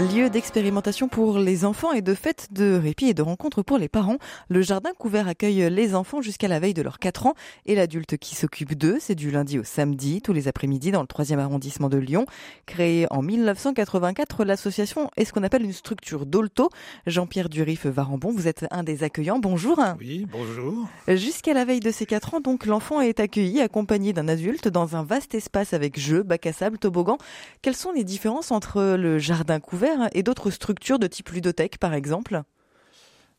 Lieu d'expérimentation pour les enfants et de fêtes de répit et de rencontres pour les parents, le jardin couvert accueille les enfants jusqu'à la veille de leurs 4 ans et l'adulte qui s'occupe d'eux. C'est du lundi au samedi, tous les après-midi dans le 3e arrondissement de Lyon. Créé en 1984, l'association est ce qu'on appelle une structure d'Olto. Jean-Pierre Durif Varambon, vous êtes un des accueillants. Bonjour. Oui, bonjour. Jusqu'à la veille de ses 4 ans, donc, l'enfant est accueilli accompagné d'un adulte dans un vaste espace avec jeux, bac à sable, toboggan. Quelles sont les différences entre le jardin couvert et d'autres structures de type ludothèque, par exemple?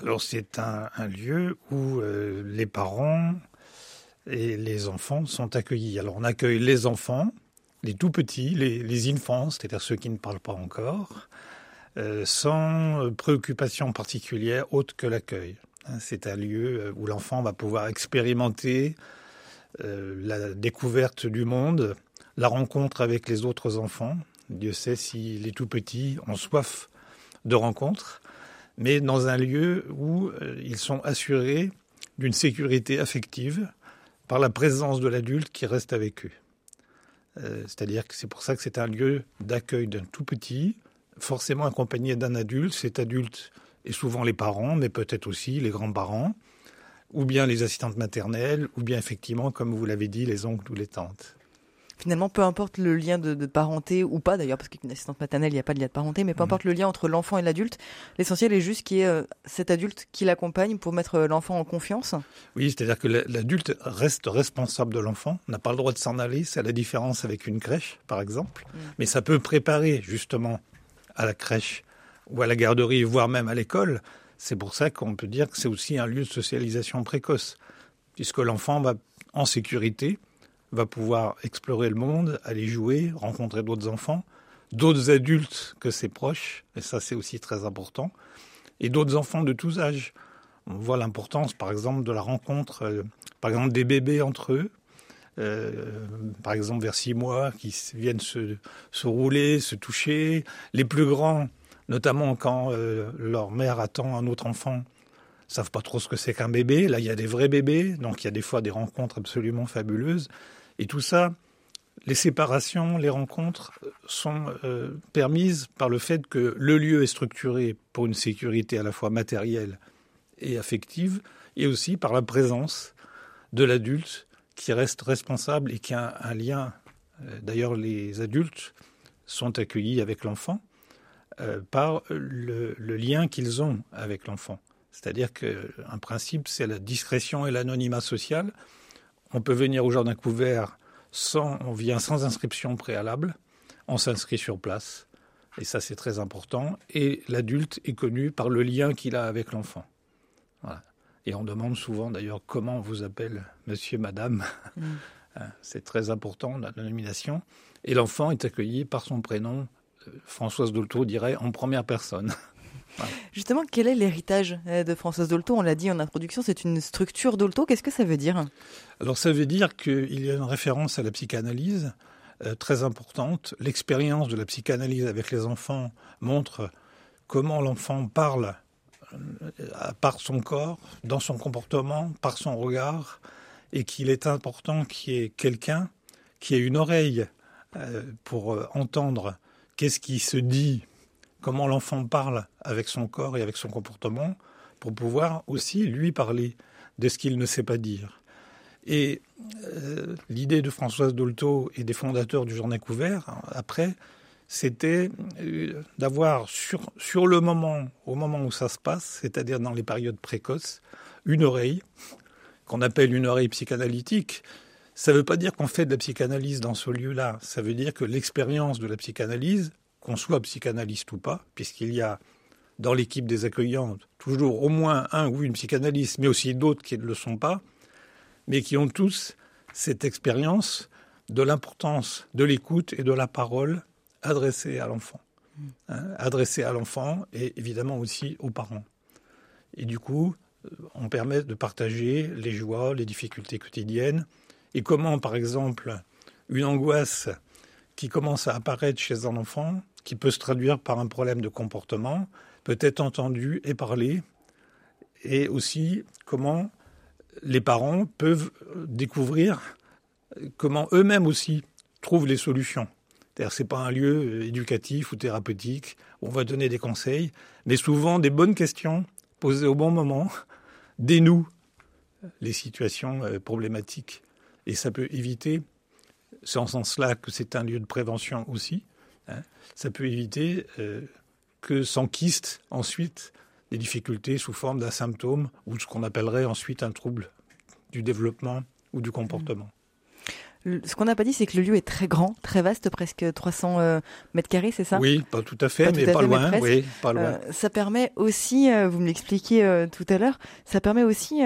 Alors, c'est un, lieu où euh, les parents et les enfants sont accueillis. Alors, on accueille les enfants, les tout petits, les, les enfants, c'est-à-dire ceux qui ne parlent pas encore, euh, sans préoccupation particulière autre que l'accueil. Hein, c'est un lieu euh, où l'enfant va pouvoir expérimenter la découverte du monde, la rencontre avec les autres enfants, Dieu sait si les tout petits ont soif de rencontres, mais dans un lieu où euh, ils sont assurés d'une sécurité affective par la présence de l'adulte qui reste avec eux. Euh, c'est-à-dire que c'est pour ça que c'est un lieu d'accueil d'un tout petit, forcément accompagné d'un adulte. Cet adulte est souvent les parents, mais peut-être aussi les grands-parents, ou bien les assistantes maternelles, ou bien effectivement, comme vous l'avez dit, les oncles ou les tantes finalement, peu importe le lien de, parenté ou pas, d'ailleurs, parce qu'une assistante maternelle, il n'y a pas de lien de parenté, mais peu mhm. importe le lien entre l'enfant et l'adulte, l'essentiel est juste qu'il y ait euh, cet adulte qui l'accompagne pour mettre euh, l'enfant en confiance. Oui, c'est-à-dire que l'adulte reste responsable de l'enfant, n'a pas le droit de s'en aller, c'est la différence avec une crèche, par exemple, mm. mais ça peut préparer justement à la crèche ou à la garderie, voire même à l'école. C'est pour ça qu'on peut dire que c'est aussi un lieu de socialisation précoce, puisque l'enfant va en sécurité, va pouvoir explorer le monde, aller jouer, rencontrer d'autres enfants, d'autres adultes que ses proches, et ça c'est aussi très important, et d'autres enfants de tous âges. On voit l'importance, par exemple, de la rencontre, euh, par exemple, des bébés entre eux, euh, par exemple vers six mois, qui viennent se, rouler, se toucher. Les plus grands, notamment quand euh, leur mère attend un autre enfant, savent pas trop ce que c'est qu'un bébé. Là, il y a des vrais bébés, donc il y a des fois des rencontres absolument fabuleuses. Et tout ça, les séparations, les rencontres sont euh, permises par le fait que le lieu est structuré pour une sécurité à la fois matérielle et affective, et aussi par la présence de l'adulte qui reste responsable et qui a un, lien. Euh, d'ailleurs, les adultes sont accueillis avec l'enfant euh, par le, le lien qu'ils ont avec l'enfant. C'est-à-dire qu'un principe, c'est la discrétion et l'anonymat social on peut venir au jardin couvert sans, on vient sans inscription préalable, on s'inscrit sur place, et ça c'est très important, et l'adulte est connu par le lien qu'il a avec l'enfant. Et on demande souvent d'ailleurs comment on vous appelle monsieur, madame. Mm. Hein, c'est très important, la nomination. Et l'enfant est accueilli par son prénom, euh, Françoise Dolto dirait, en première personne. Justement, quel est l'héritage euh, de Françoise Dolto? On l'a dit en introduction, c'est une structure Dolto. Qu'est-ce que ça veut dire? Alors ça veut dire qu'il y a une référence à la psychanalyse euh, très importante. L'expérience de la psychanalyse avec les enfants montre comment l'enfant parle euh, par son corps, dans son comportement, par son regard, et qu'il est important qu'il y ait quelqu'un qui ait une oreille pour entendre qu'est-ce qui se dit comment l'enfant parle avec son corps et avec son comportement pour pouvoir aussi lui parler de ce qu'il ne sait pas dire. Et euh, l'idée de Françoise Dolto et des fondateurs du Journal Couvert, après, c'était euh, d'avoir sur, sur le moment, au moment où ça se passe, c'est-à-dire dans les périodes précoces, une oreille, qu'on appelle une oreille psychanalytique. Ça ne veut pas dire qu'on fait de la psychanalyse dans ce lieu-là, ça veut dire que l'expérience de la psychanalyse qu'on soit psychanalyste ou pas, puisqu'il y a dans l'équipe des accueillantes toujours au moins un ou une psychanalyste, mais aussi d'autres qui ne le sont pas, mais qui ont tous cette expérience de l'importance de l'écoute et de la parole adressée à l'enfant. Hein, adressée à l'enfant et évidemment aussi aux parents. Et du coup, euh, on permet de partager les joies, les difficultés quotidiennes, et comment, par exemple, une angoisse qui commence à apparaître chez un enfant qui peut se traduire par un problème de comportement, peut être entendu et parlé, et aussi comment les parents peuvent découvrir comment eux-mêmes aussi trouvent les solutions. C'est-à-dire c'est pas un lieu éducatif ou thérapeutique où on va donner des conseils, mais souvent des bonnes questions posées au bon moment dénouent les situations euh, problématiques. Et ça peut éviter, c'est en ce sens-là que c'est un lieu de prévention aussi, hein, ça peut éviter euh, que s'enquistent ensuite des difficultés sous forme d'un symptôme ou ce qu'on appellerait ensuite un trouble du développement ou du comportement. Ce qu'on n'a pas dit, c'est que le lieu est très grand, très vaste, presque 300 euh, mètres carrés, c'est ça? Oui, pas tout à fait, mais, pas loin, oui, pas loin. ça permet aussi, vous me l'expliquiez tout à l'heure, ça permet aussi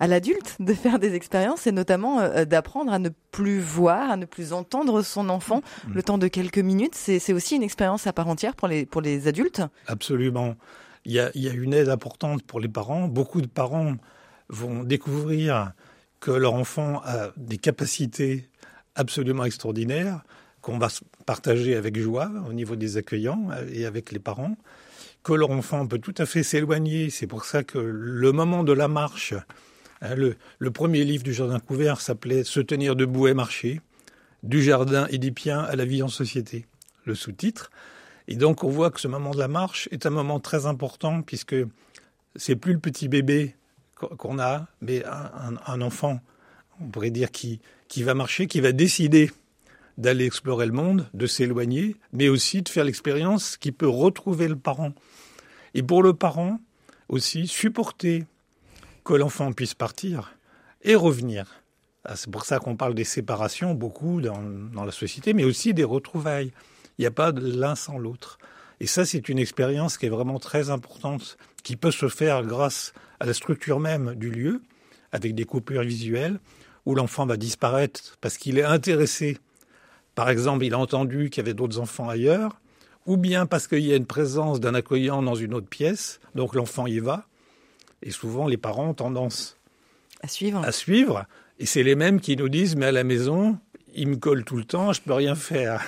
à l'adulte de faire des expériences et notamment euh, d'apprendre à ne plus voir, à ne plus entendre son enfant mm. le temps de quelques minutes. C'est aussi une expérience à part entière pour les, pour les adultes. Absolument. Il y, a, il y a une aide importante pour les parents. Beaucoup de parents vont découvrir que leur enfant a des capacités absolument extraordinaires qu'on va partager avec joie au niveau des accueillants et avec les parents, que leur enfant peut tout à fait s'éloigner. C'est pour ça que le moment de la marche Hein, le, premier livre du Jardin couvert s'appelait Se tenir debout et marcher, du jardin édipien à la vie en société, le sous-titre. Et donc on voit que ce moment de la marche est un moment très important puisque c'est plus le petit bébé qu'on a, mais un, enfant, on pourrait dire, qui, qui va marcher, qui va décider d'aller explorer le monde, de s'éloigner, mais aussi de faire l'expérience qui peut retrouver le parent. Et pour le parent aussi, supporter que l'enfant puisse partir et revenir. Ah, c'est pour ça qu'on parle des séparations beaucoup dans, la société, mais aussi des retrouvailles. Il n'y a pas l'un sans l'autre. Et ça, c'est une expérience qui est vraiment très importante, qui peut se faire grâce à la structure même du lieu, avec des coupures visuelles, où l'enfant va disparaître parce qu'il est intéressé. Par exemple, il a entendu qu'il y avait d'autres enfants ailleurs, ou bien parce qu'il y a une présence d'un accueillant dans une autre pièce, donc l'enfant y va, et souvent, les parents ont tendance à suivre. À suivre. Et c'est les mêmes qui nous disent, mais à la maison, il me colle tout le temps, je peux rien faire.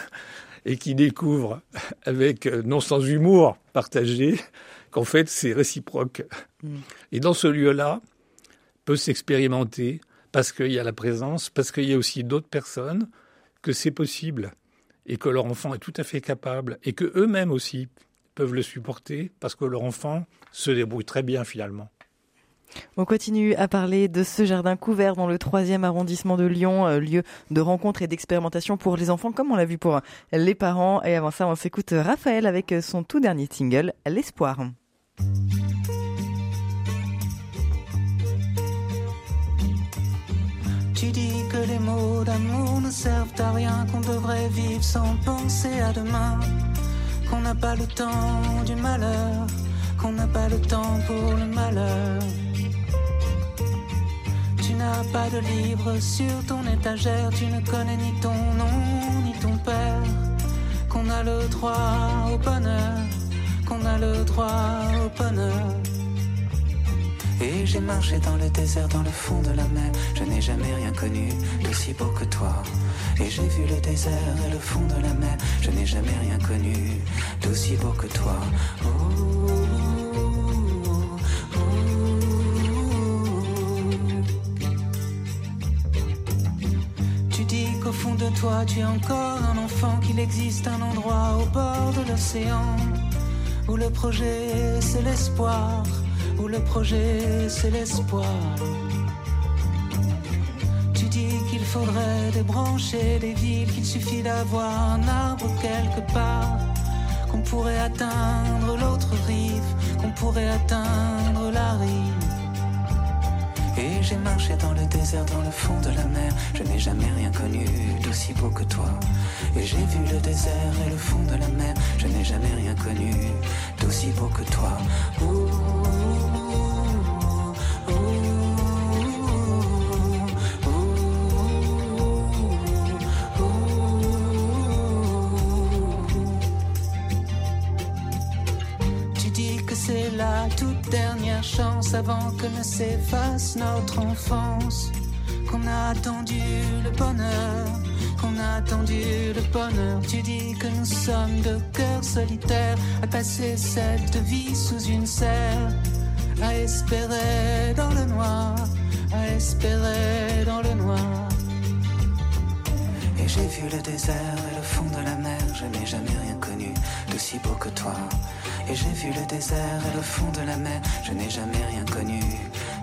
Et qui découvrent, avec, euh, non sans humour partagé, qu'en fait, c'est réciproque. Mm. Et dans ce lieu-là, peut s'expérimenter, parce qu'il y a la présence, parce qu'il y a aussi d'autres personnes, que c'est possible. Et que leur enfant est tout à fait capable. Et que eux-mêmes aussi peuvent le supporter, parce que leur enfant se débrouille très bien finalement. On continue à parler de ce jardin couvert dans le troisième arrondissement de Lyon, euh, lieu de rencontre et d'expérimentation pour les enfants, comme on l'a vu pour les parents. Et avant ça, on s'écoute Raphaël avec son tout dernier single, L'espoir. Tu dis que les mots d'amour ne servent à rien, qu'on devrait vivre sans penser à demain, qu'on n'a pas le temps du malheur, qu'on n'a pas le temps pour le malheur pas de livre sur ton étagère, tu ne connais ni ton nom ni ton père, qu'on a le droit au bonheur, qu'on a le droit au bonheur. Et j'ai marché dans le désert, dans le fond de la mer, je n'ai jamais rien connu d'aussi beau que toi. Et j'ai vu le désert et le fond de la mer, je n'ai jamais rien connu d'aussi beau que toi. Oh. Fond de toi, tu es encore un enfant, qu'il existe un endroit au bord de l'océan où le projet c'est l'espoir, où le projet c'est l'espoir. Tu dis qu'il faudrait débrancher les villes, qu'il suffit d'avoir un arbre quelque part, qu'on pourrait atteindre l'autre rive, qu'on pourrait atteindre la rive. Et j'ai marché dans le désert, dans le fond de la mer. Je n'ai jamais rien connu d'aussi beau que toi. Et j'ai vu le désert et le fond de la mer. Je n'ai jamais rien connu d'aussi beau que toi. Chance avant que ne s'efface notre enfance. Qu'on a attendu le bonheur, qu'on a attendu le bonheur. Tu dis que nous sommes de cœurs solitaires à passer cette vie sous une serre, à espérer dans le noir, à espérer dans le noir. Et j'ai vu le désert et le fond de la mer, je n'ai jamais rien connu d'aussi beau que toi. J'ai vu le désert et le fond de la mer, je n'ai jamais rien connu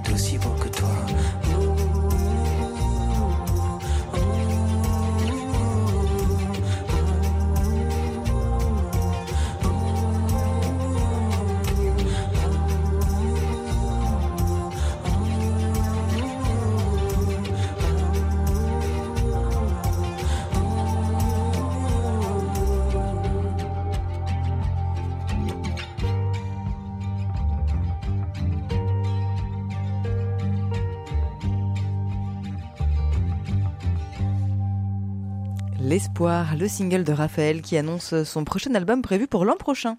d'aussi beau que toi. L'espoir, le single de Raphaël qui annonce son prochain album prévu pour l'an prochain.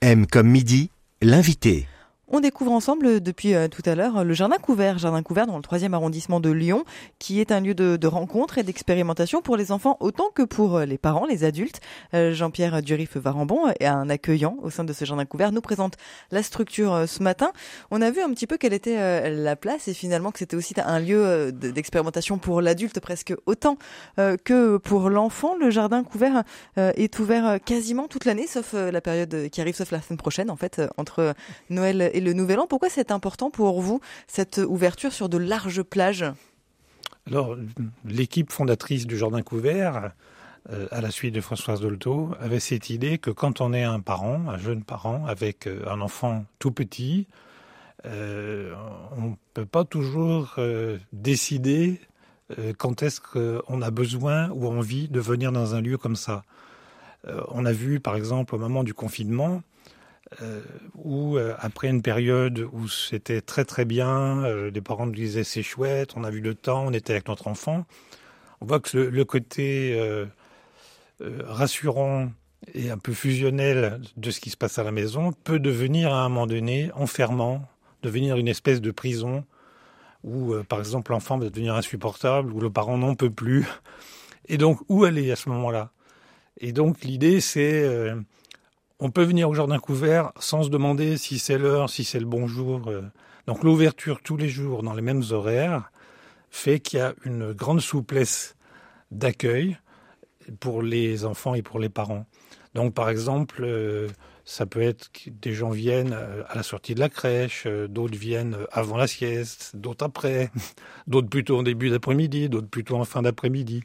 M comme midi, l'invité. On découvre ensemble depuis euh, tout à l'heure le Jardin Couvert, Jardin Couvert dans le troisième arrondissement de Lyon, qui est un lieu de, de rencontre et d'expérimentation pour les enfants autant que pour euh, les parents, les adultes. Euh, Jean-Pierre Durif-Varambon, un accueillant au sein de ce Jardin Couvert, nous présente la structure ce matin. On a vu un petit peu quelle était la place et finalement que c'était aussi un lieu d'expérimentation pour l'adulte presque autant que pour l'enfant. Le Jardin Couvert est ouvert quasiment toute l'année, sauf la période qui arrive, sauf la semaine prochaine en fait, entre Noël et et le Nouvel An. Pourquoi c'est important pour vous, cette ouverture sur de larges plages? Alors, l'équipe fondatrice du Jardin Couvert, euh, à la suite de Françoise Dolto, avait cette idée que quand on est un parent, un jeune parent, avec euh, un enfant tout petit, euh, on ne peut pas toujours décider quand est-ce qu'on a besoin ou envie de venir dans un lieu comme ça. on a vu, par exemple, au moment du confinement, euh, où euh, après une période où c'était très très bien, euh, les parents nous disaient c'est chouette, on a vu le temps, on était avec notre enfant. On voit que le, côté rassurant et un peu fusionnel de ce qui se passe à la maison peut devenir à un moment donné enfermant, devenir une espèce de prison où par exemple l'enfant va devenir insupportable, où le parent n'en peut plus. Et donc où aller à ce moment-là? Et donc l'idée c'est on peut venir au jardin couvert sans se demander si c'est l'heure, si c'est le bon jour. Euh. Donc l'ouverture tous les jours dans les mêmes horaires fait qu'il y a une grande souplesse d'accueil pour les enfants et pour les parents. Donc par exemple, euh, ça peut être que des gens viennent euh, à la sortie de la crèche, d'autres viennent avant la sieste, d'autres après, d'autres plutôt en début d'après-midi, d'autres plutôt en fin d'après-midi.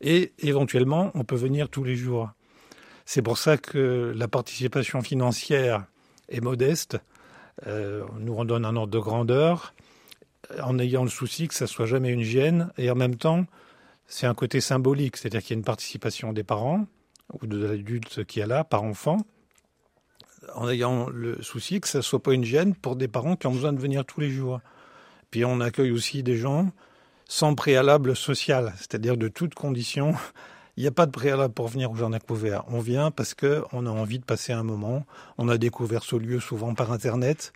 Et éventuellement, on peut venir tous les jours. C'est pour ça que la participation financière est modeste. Euh, on nous redonne un ordre de grandeur en ayant le souci que ça soit jamais une gêne et en même temps c'est un côté symbolique, c'est-à-dire qu'il y a une participation des parents ou de l'adulte qui est là par enfant en ayant le souci que ça ne soit pas une gêne pour des parents qui ont besoin de venir tous les jours. Puis on accueille aussi des gens sans préalable social, c'est-à-dire de toutes conditions il n'y a pas de préalable pour venir au Jardin Couvert. On vient parce qu'on a envie de passer un moment. On a découvert ce lieu souvent par Internet,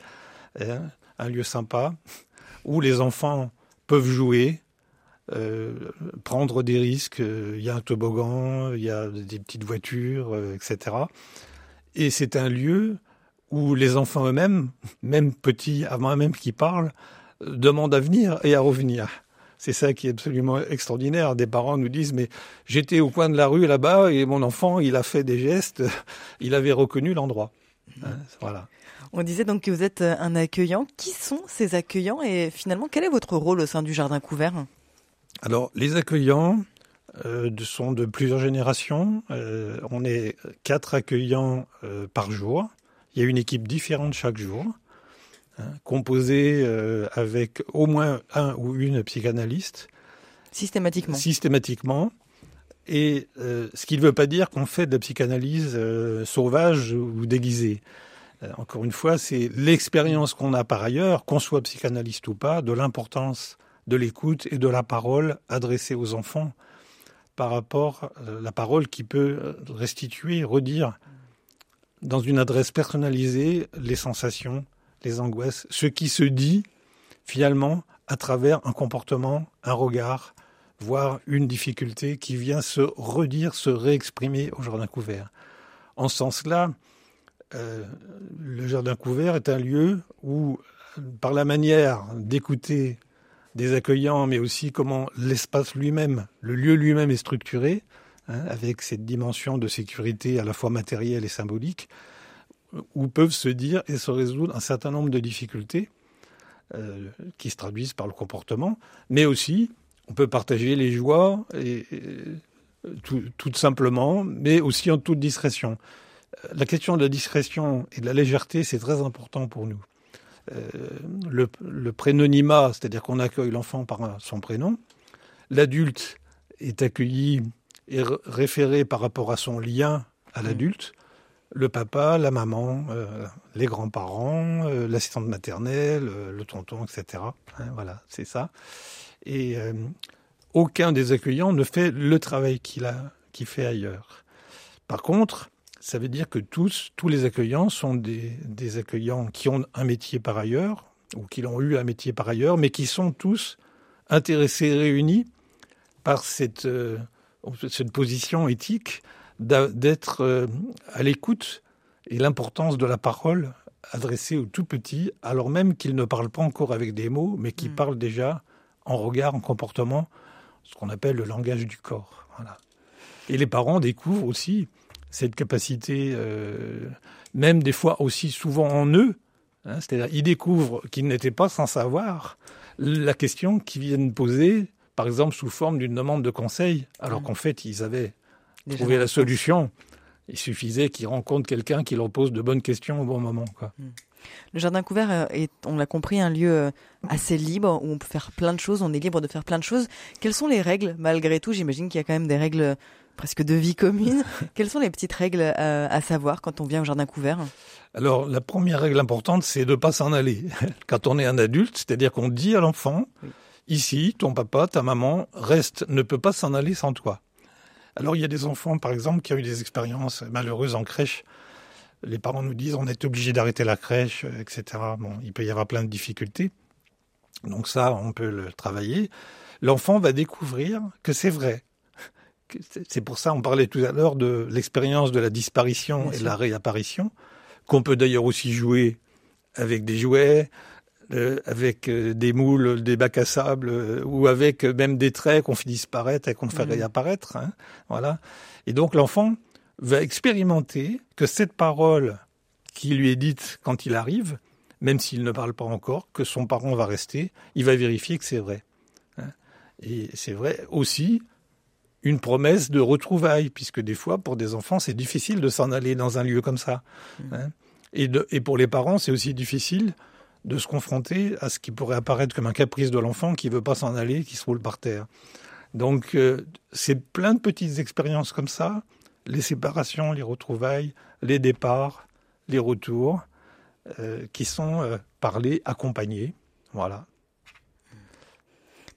hein, un lieu sympa, où les enfants peuvent jouer, euh, prendre des risques. Il y a un toboggan, il y a des petites voitures, euh, etc. Et c'est un lieu où les enfants eux-mêmes, même petits, avant même qu'ils parlent, demandent à venir et à revenir. C'est ça qui est absolument extraordinaire. Des parents nous disent, mais j'étais au coin de la rue là-bas et mon enfant, il a fait des gestes, il avait reconnu l'endroit. Hein, voilà. On disait donc que vous êtes un accueillant. Qui sont ces accueillants et finalement, quel est votre rôle au sein du Jardin Couvert? Alors, les accueillants euh, sont de plusieurs générations. Euh, on est quatre accueillants euh, par jour. Il y a une équipe différente chaque jour. Hein, composé euh, avec au moins un ou une psychanalyste. Systématiquement. Systématiquement. Et euh, ce qui ne veut pas dire qu'on fait de la psychanalyse euh, sauvage ou déguisée. encore une fois, c'est l'expérience qu'on a par ailleurs, qu'on soit psychanalyste ou pas, de l'importance de l'écoute et de la parole adressée aux enfants par rapport à la parole qui peut restituer, redire dans une adresse personnalisée les sensations, les angoisses, ce qui se dit finalement à travers un comportement, un regard, voire une difficulté qui vient se redire, se réexprimer au jardin couvert. En ce sens-là, euh, le jardin couvert est un lieu où par la manière d'écouter des accueillants, mais aussi comment l'espace lui-même, le lieu lui-même est structuré, hein, avec cette dimension de sécurité à la fois matérielle et symbolique, où peuvent se dire et se résoudre un certain nombre de difficultés euh, qui se traduisent par le comportement, mais aussi on peut partager les joies tout, simplement, mais aussi en toute discrétion. La question de la discrétion et de la légèreté, c'est très important pour nous. Euh, le, le, prénonymat, c'est-à-dire qu'on accueille l'enfant par son prénom. L'adulte est accueilli et référé par rapport à son lien à mmh. Le papa, la maman, euh, les grands-parents, euh, l'assistante maternelle, le tonton, etc. Hein, voilà, c'est ça. Et aucun des accueillants ne fait le travail qu'il a, qu'il fait ailleurs. Par contre, ça veut dire que tous, tous les accueillants sont des, accueillants qui ont un métier par ailleurs, ou qui l'ont eu un métier par ailleurs, mais qui sont tous intéressés réunis par euh, cette position éthique d'être euh, à l'écoute et l'importance de la parole adressée aux tout petits, alors même qu'ils ne parlent pas encore avec des mots, mais qui mm. parlent déjà en regard, en comportement, ce qu'on appelle le langage du corps. Voilà. Et les parents découvrent aussi cette capacité, euh, même des fois aussi souvent en eux, hein, c'est-à-dire ils découvrent qu'ils n'étaient pas sans savoir la question qu'ils viennent poser, par exemple sous forme d'une demande de conseil, alors mmh. qu'en fait ils avaient trouvé la solution. Il suffisait qu'ils rencontrent quelqu'un qui leur pose de bonnes questions au bon moment. Quoi. Mmh. Le jardin couvert euh, est, on l'a compris, un lieu euh, assez libre où on peut faire plein de choses, on est libre de faire plein de choses. Quelles sont les règles malgré tout? J'imagine qu'il y a quand même des règles presque de vie commune. Quelles sont les petites règles euh, à, savoir quand on vient au jardin couvert? Alors, la première règle importante, c'est de ne pas s'en aller. Quand on est un adulte, c'est-à-dire qu'on dit à l'enfant, ici, ton papa, ta maman, reste, ne peut pas s'en aller sans toi. Alors, il y a des enfants, par exemple, qui ont eu des expériences malheureuses en crèche. Les parents nous disent, on est obligé d'arrêter la crèche, euh, etc. Bon, il peut y avoir plein de difficultés. Donc ça, on peut le travailler. L'enfant va découvrir que c'est vrai c'est pour ça on parlait tout à l'heure de l'expérience de la disparition et de la réapparition, qu'on peut d'ailleurs aussi jouer avec des jouets, euh, avec euh, des moules, des bacs à sable, euh, ou avec même des traits qu'on fait disparaître et qu'on fait mmh. réapparaître. Hein, voilà. Et donc l'enfant va expérimenter que cette parole qui lui est dite quand il arrive, même s'il ne parle pas encore, que son parent va rester, il va vérifier que c'est vrai. Hein. Et c'est vrai aussi une promesse de retrouvailles, puisque des fois, pour des enfants, c'est difficile de s'en aller dans un lieu comme ça. Mmh. Hein. et, et pour les parents, c'est aussi difficile de se confronter à ce qui pourrait apparaître comme un caprice de l'enfant qui veut pas s'en aller, qui se roule par terre. Donc, euh, c'est plein de petites expériences comme ça, les séparations, les retrouvailles, les départs, les retours, euh, qui sont euh, parlés, accompagnés. Voilà.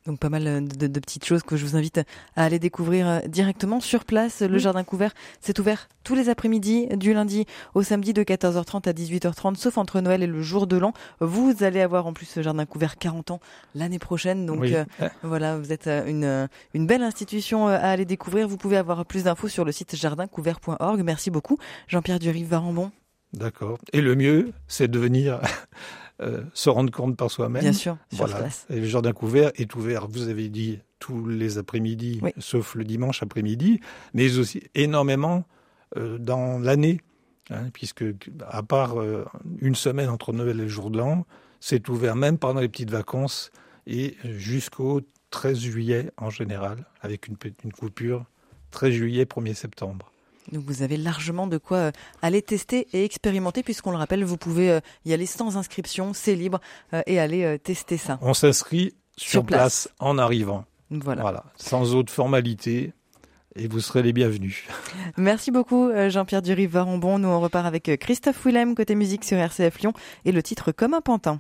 Donc pas mal euh, de, petites choses que je vous invite à aller découvrir euh, directement sur place. Le jardin couvert, c'est ouvert tous les après-midi, du lundi au samedi de 14h30 à 18h30, sauf entre Noël et le jour de l'an. Vous allez avoir en plus ce jardin couvert 40 ans l'année prochaine. Donc euh, voilà, vous êtes une, une belle institution à aller découvrir. Vous pouvez avoir plus d'infos sur le site jardincouvert.org. Merci beaucoup, Jean-Pierre Durive-Varambon. D'accord. Et le mieux, c'est de venir euh, se rendre compte par soi-même. Bien sûr, voilà. Et le jardin couvert est ouvert, vous avez dit, tous les après-midi, sauf le dimanche après-midi, mais aussi énormément euh, dans l'année, hein, puisque à part euh, une semaine entre Noël et le jour de l'an, c'est ouvert même pendant les petites vacances et jusqu'au 13 juillet en général, avec une, une coupure 13 juillet, 1er septembre. Donc vous avez largement de quoi euh, aller tester et expérimenter puisqu'on le rappelle, vous pouvez euh, y aller sans inscription, c'est libre euh, et aller tester ça. On s'inscrit sur, place. en arrivant. Voilà. voilà. Sans autre formalité et vous serez les bienvenus. Merci beaucoup Jean-Pierre Durive-Varambon. Nous on repart avec Christophe Willem côté musique sur RCF Lyon et le titre Comme un pantin.